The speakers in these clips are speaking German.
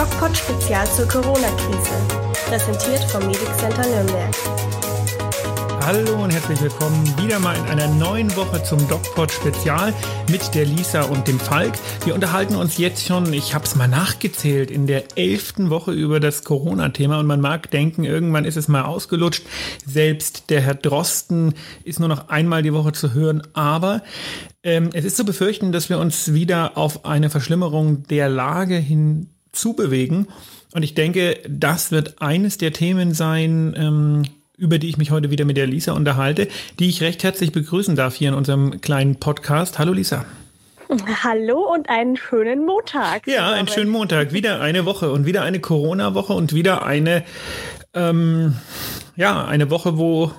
DocPod Spezial zur Corona-Krise. Präsentiert vom Medic Center Nürnberg. Hallo und herzlich willkommen wieder mal in einer neuen Woche zum DocPod Spezial mit der Lisa und dem Falk. Wir unterhalten uns jetzt schon, ich habe es mal nachgezählt, in der elften Woche über das Corona-Thema und man mag denken, irgendwann ist es mal ausgelutscht. Selbst der Herr Drosten ist nur noch einmal die Woche zu hören, aber ähm, es ist zu befürchten, dass wir uns wieder auf eine Verschlimmerung der Lage hinzubewegen. Und ich denke, das wird eines der Themen sein, ähm, über die ich mich heute wieder mit der Lisa unterhalte, die ich recht herzlich begrüßen darf hier in unserem kleinen Podcast. Hallo Lisa. Hallo und einen schönen Montag. Ja, einen schönen Montag. Wieder eine Woche und wieder eine Corona-Woche und wieder eine, ähm, ja, eine Woche, wo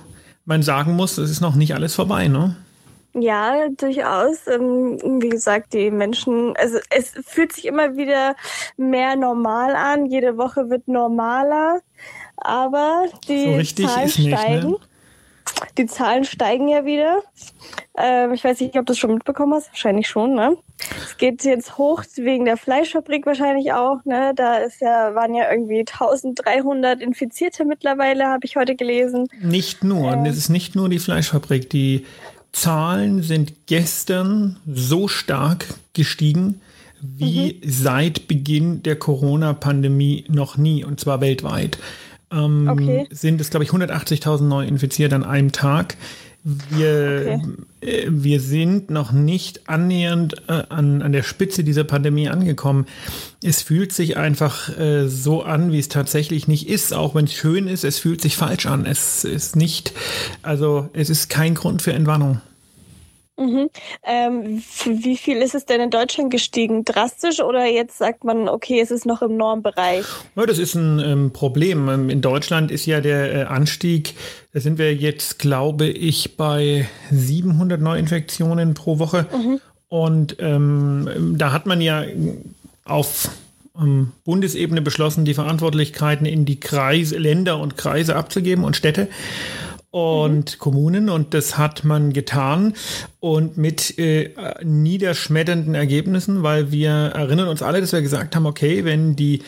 man sagen muss, es ist noch nicht alles vorbei, ne? Ja, durchaus. Ähm, wie gesagt, die Menschen, also es fühlt sich immer wieder mehr normal an. Jede Woche wird normaler, aber die so Zahlen nicht, ne? steigen. Ne? Die Zahlen steigen ja wieder. Ähm, ich weiß nicht, ob du es schon mitbekommen hast. Wahrscheinlich schon, ne? Es geht jetzt hoch wegen der Fleischfabrik wahrscheinlich auch, ne? Da ist ja, waren ja irgendwie 1300 Infizierte mittlerweile, habe ich heute gelesen. Nicht nur. Ähm, es ist nicht nur die Fleischfabrik. Die Zahlen sind gestern so stark gestiegen wie mhm. seit Beginn der Corona-Pandemie noch nie, und zwar weltweit. Ähm, okay. Sind es, glaube ich, 180.000 neu infiziert an einem Tag. Wir, okay. äh, wir sind noch nicht annähernd äh, an, an der Spitze dieser Pandemie angekommen. Es fühlt sich einfach äh, so an, wie es tatsächlich nicht ist, auch wenn es schön ist. Es fühlt sich falsch an. Es ist nicht, also es ist kein Grund für Entwarnung. Mhm. Ähm, wie viel ist es denn in Deutschland gestiegen? Drastisch oder jetzt sagt man, okay, es ist noch im Normbereich? Ja, das ist ein ähm, Problem. Ähm, in Deutschland ist ja der äh, Anstieg, da sind wir jetzt, glaube ich, bei 700 Neuinfektionen pro Woche. Mhm. Und ähm, da hat man ja auf ähm, Bundesebene beschlossen, die Verantwortlichkeiten in die Kreise, Länder und Kreise abzugeben und Städte und mhm. Kommunen und das hat man getan und mit äh, niederschmetternden Ergebnissen, weil wir erinnern uns alle, dass wir gesagt haben, okay, wenn die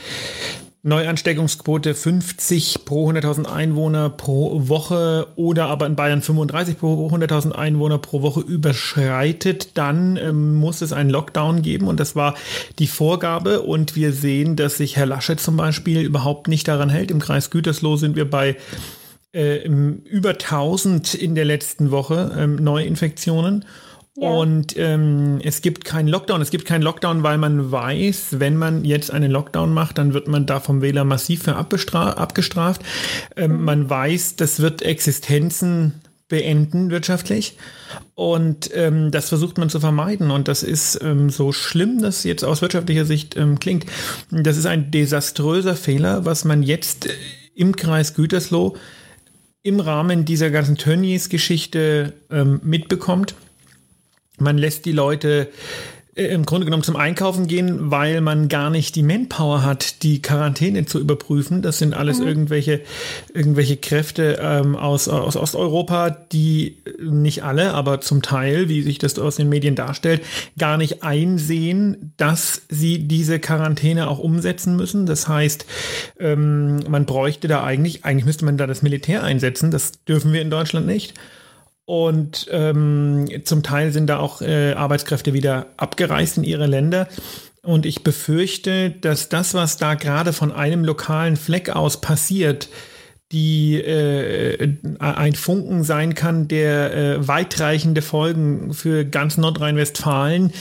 Neuansteckungsquote 50 pro 100.000 Einwohner pro Woche oder aber in Bayern 35 pro 100.000 Einwohner pro Woche überschreitet, dann ähm, muss es einen Lockdown geben und das war die Vorgabe und wir sehen, dass sich Herr Laschet zum Beispiel überhaupt nicht daran hält. Im Kreis Gütersloh sind wir bei äh, über 1000 in der letzten Woche ähm, Neuinfektionen. Ja. Und ähm, es gibt keinen Lockdown. Es gibt keinen Lockdown, weil man weiß, wenn man jetzt einen Lockdown macht, dann wird man da vom Wähler massiv für abgestraft. Ähm, mhm. Man weiß, das wird Existenzen beenden wirtschaftlich. Und ähm, das versucht man zu vermeiden. Und das ist ähm, so schlimm, dass jetzt aus wirtschaftlicher Sicht ähm, klingt. Das ist ein desaströser Fehler, was man jetzt im Kreis Gütersloh im Rahmen dieser ganzen Tönnies-Geschichte ähm, mitbekommt. Man lässt die Leute im Grunde genommen zum Einkaufen gehen, weil man gar nicht die Manpower hat, die Quarantäne zu überprüfen. Das sind alles mhm. irgendwelche, irgendwelche Kräfte ähm, aus, aus Osteuropa, die nicht alle, aber zum Teil, wie sich das aus den Medien darstellt, gar nicht einsehen, dass sie diese Quarantäne auch umsetzen müssen. Das heißt, ähm, man bräuchte da eigentlich, eigentlich müsste man da das Militär einsetzen. Das dürfen wir in Deutschland nicht. Und ähm, zum Teil sind da auch äh, Arbeitskräfte wieder abgereist in ihre Länder. Und ich befürchte, dass das, was da gerade von einem lokalen Fleck aus passiert, die äh, ein Funken sein kann, der äh, weitreichende Folgen für ganz Nordrhein-Westfalen,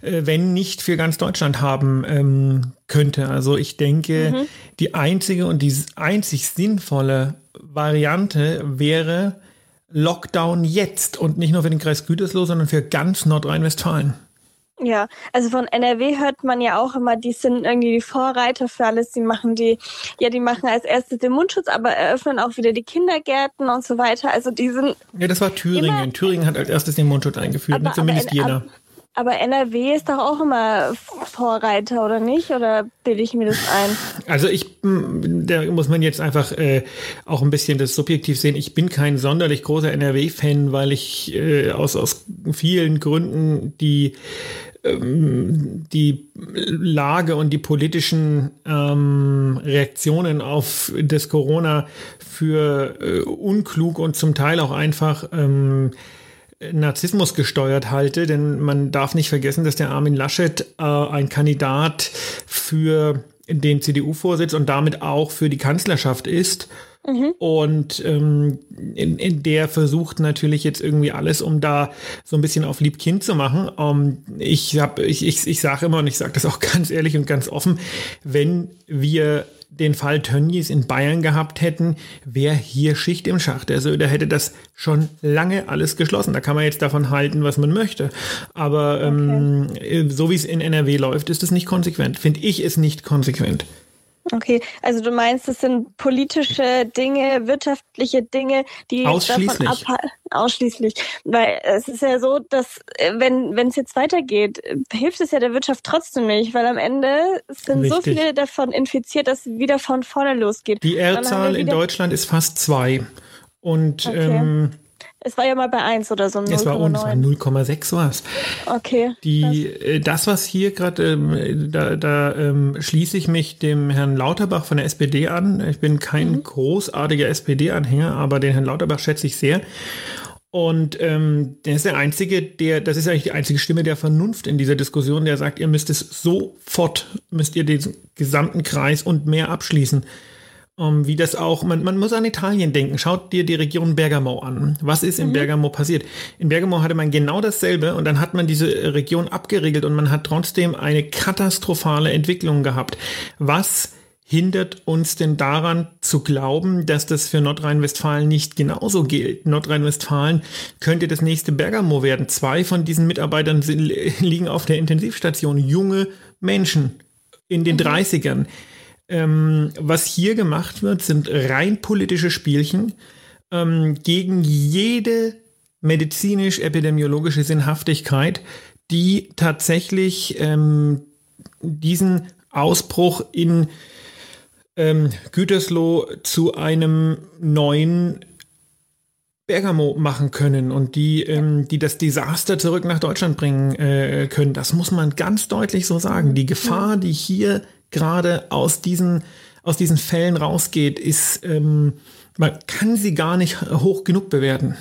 äh, wenn nicht für ganz Deutschland haben ähm, könnte. Also ich denke, mhm. die einzige und die einzig sinnvolle Variante wäre, Lockdown jetzt und nicht nur für den Kreis Gütersloh, sondern für ganz Nordrhein-Westfalen. Ja, also von NRW hört man ja auch immer, die sind irgendwie die Vorreiter für alles. Die machen die, ja, die machen als erstes den Mundschutz, aber eröffnen auch wieder die Kindergärten und so weiter. Also die sind. Ja, das war Thüringen. Thüringen hat als erstes den Mundschutz eingeführt, aber, zumindest aber, Jena. Aber NRW ist doch auch immer Vorreiter, oder nicht? Oder bilde ich mir das ein? Also ich, da muss man jetzt einfach äh, auch ein bisschen das subjektiv sehen. Ich bin kein sonderlich großer NRW-Fan, weil ich äh, aus, aus vielen Gründen die ähm, die Lage und die politischen ähm, Reaktionen auf das Corona für äh, unklug und zum Teil auch einfach ähm, Narzissmus gesteuert halte, denn man darf nicht vergessen, dass der Armin Laschet äh, ein Kandidat für den CDU-Vorsitz und damit auch für die Kanzlerschaft ist. Mhm. Und ähm, in, in der versucht natürlich jetzt irgendwie alles, um da so ein bisschen auf Liebkind zu machen. Um, ähm, ich habe, ich, ich, ich sage immer und ich sage das auch ganz ehrlich und ganz offen, wenn wir den Fall Tönnies in Bayern gehabt hätten, wäre hier Schicht im Schacht. Der Söder hätte das schon lange alles geschlossen. Da kann man jetzt davon halten, was man möchte. Aber ähm, okay. so wie es in NRW läuft, ist es nicht konsequent. Finde ich es nicht konsequent. Okay, also du meinst, es sind politische Dinge, wirtschaftliche Dinge, die ausschließlich. davon abhalten. Ausschließlich. Weil es ist ja so, dass äh, wenn wenn es jetzt weitergeht, hilft es ja der Wirtschaft trotzdem nicht, weil am Ende sind Richtig. so viele davon infiziert, dass es wieder von vorne losgeht. Die R-Zahl in Deutschland ist fast zwei. Und okay. ähm, es war ja mal bei 1 oder so. 0, es war uns, 0,6 war es. Okay. Die, äh, das, was hier gerade, ähm, da, da ähm, schließe ich mich dem Herrn Lauterbach von der SPD an. Ich bin kein mhm. großartiger SPD-Anhänger, aber den Herrn Lauterbach schätze ich sehr. Und ähm, der ist der Einzige, der, das ist eigentlich die einzige Stimme der Vernunft in dieser Diskussion, der sagt, ihr müsst es sofort, müsst ihr den gesamten Kreis und mehr abschließen. Um, ähm, wie das auch, man, man muss an Italien denken. Schaut dir die Region Bergamo an. Was ist in mhm. Bergamo passiert? In Bergamo hatte man genau dasselbe und dann hat man diese Region abgeriegelt und man hat trotzdem eine katastrophale Entwicklung gehabt. Was hindert uns denn daran zu glauben, dass das für Nordrhein-Westfalen nicht genauso gilt? Nordrhein-Westfalen könnte das nächste Bergamo werden. Zwei von diesen Mitarbeitern sind, liegen auf der Intensivstation. Junge Menschen in den mhm. 30ern. Ähm, was hier gemacht wird, sind rein politische Spielchen ähm, gegen jede medizinisch-epidemiologische Sinnhaftigkeit, die tatsächlich ähm, diesen Ausbruch in ähm, Gütersloh zu einem neuen Bergamo machen können und die, ähm, die das Desaster zurück nach Deutschland bringen äh, können. Das muss man ganz deutlich so sagen. Die Gefahr, die hier gerade aus diesen, aus diesen Fällen rausgeht, ist, ähm, man kann sie gar nicht hoch genug bewerten.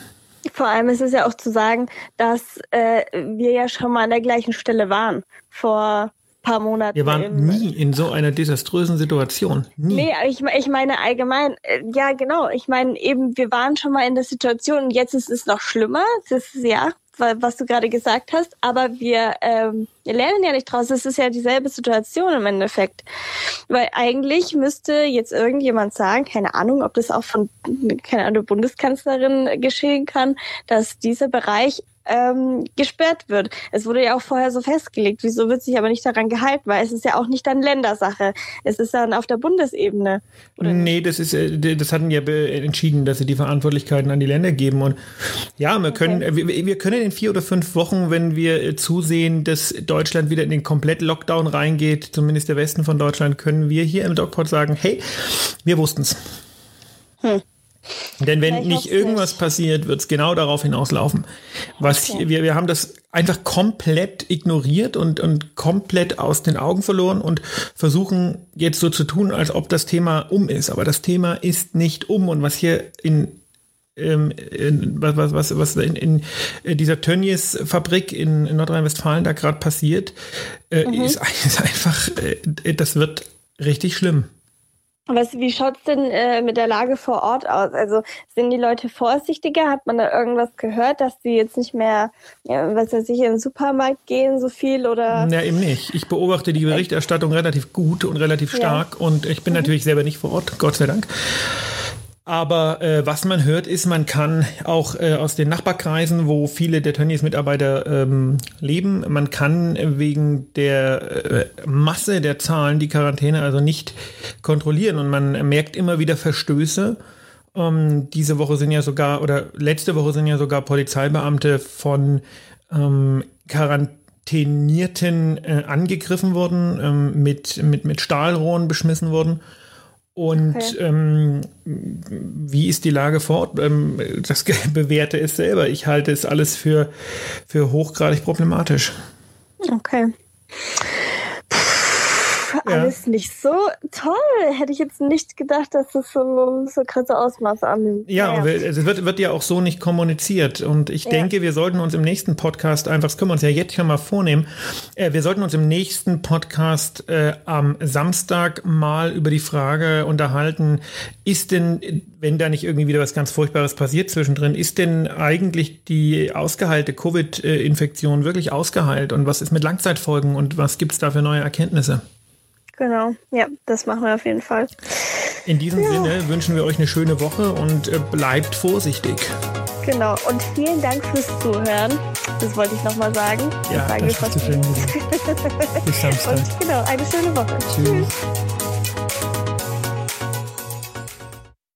Vor allem ist es ja auch zu sagen, dass äh, wir ja schon mal an der gleichen Stelle waren vor paar Monaten. Wir waren nie in so einer desaströsen Situation. Nie. Nee, ich, ich meine allgemein, äh, ja genau, ich meine eben, wir waren schon mal in der Situation und jetzt ist es noch schlimmer. Das ist ja, was du gerade gesagt hast, aber wir, ähm, wir lernen ja nicht draus. Es ist ja dieselbe Situation im Endeffekt. Weil eigentlich müsste jetzt irgendjemand sagen, keine Ahnung, ob das auch von, keine Ahnung, Bundeskanzlerin geschehen kann, dass dieser Bereich ähm, gesperrt wird. Es wurde ja auch vorher so festgelegt. Wieso wird sich aber nicht daran gehalten? Weil es ist ja auch nicht dann Ländersache. Es ist dann auf der Bundesebene. Oder nee, das ist, äh, das hatten ja entschieden, dass sie die Verantwortlichkeiten an die Länder geben. Und ja, wir können, okay. wir, wir können in vier oder fünf Wochen, wenn wir äh, zusehen, dass Deutschland wieder in den kompletten Lockdown reingeht, zumindest der Westen von Deutschland, können wir hier im DocPod sagen, hey, wir wussten's. Hm. Denn wenn nicht irgendwas nicht. passiert, wird es genau darauf hinauslaufen. Was okay. wir, wir haben das einfach komplett ignoriert und, und komplett aus den Augen verloren und versuchen jetzt so zu tun, als ob das Thema um ist. Aber das Thema ist nicht um. Und was hier in ähm, in, was, was, was in, in dieser Tönnies-Fabrik in, in Nordrhein-Westfalen da gerade passiert, äh, mhm. ist, ist, einfach, äh, das wird richtig schlimm. Was, wie schaut es denn äh, mit der Lage vor Ort aus? Also sind die Leute vorsichtiger? Hat man da irgendwas gehört, dass die jetzt nicht mehr, ja, was weiß ich, in den Supermarkt gehen so viel oder? Ja, eben nicht. Ich beobachte die Berichterstattung relativ gut und relativ stark ja. und ich bin mhm. natürlich selber nicht vor Ort, Gott sei Dank. Aber äh, was man hört, ist, man kann auch äh, aus den Nachbarkreisen, wo viele der Tönnies-Mitarbeiter ähm, leben, man kann wegen der äh, Masse der Zahlen die Quarantäne also nicht kontrollieren und man merkt immer wieder Verstöße. Ähm, diese Woche sind ja sogar, oder letzte Woche sind ja sogar Polizeibeamte von ähm, Quarantänierten äh, angegriffen worden, ähm, mit, mit, mit Stahlrohren beschmissen worden. Und okay. ähm, wie ist die Lage vor Ort? Ähm, das bewerte es selber. Ich halte es alles für, für hochgradig problematisch. Okay alles nicht so toll. Hätte ich jetzt nicht gedacht, dass das so, so krasse Ausmaße annimmt. Ja, naja. es wird, wird ja auch so nicht kommuniziert. Und ich ja. denke, wir sollten uns im nächsten Podcast einfach, das können wir uns ja jetzt schon mal vornehmen, äh, wir sollten uns im nächsten Podcast äh, am Samstag mal über die Frage unterhalten, ist denn, wenn da nicht irgendwie wieder was ganz Furchtbares passiert zwischendrin, ist denn eigentlich die ausgeheilte Covid-Infektion wirklich ausgeheilt? Und was ist mit Langzeitfolgen und was gibt es da für neue Erkenntnisse? Genau, ja, das machen wir auf jeden Fall. In diesem ja. Sinne wünschen wir euch eine schöne Woche und äh, bleibt vorsichtig. Genau, und vielen Dank fürs Zuhören. Das wollte ich nochmal sagen. Ja, das, das ist schön. Bis Samstag. Und genau, eine schöne Woche. Tschüss. Tschüss.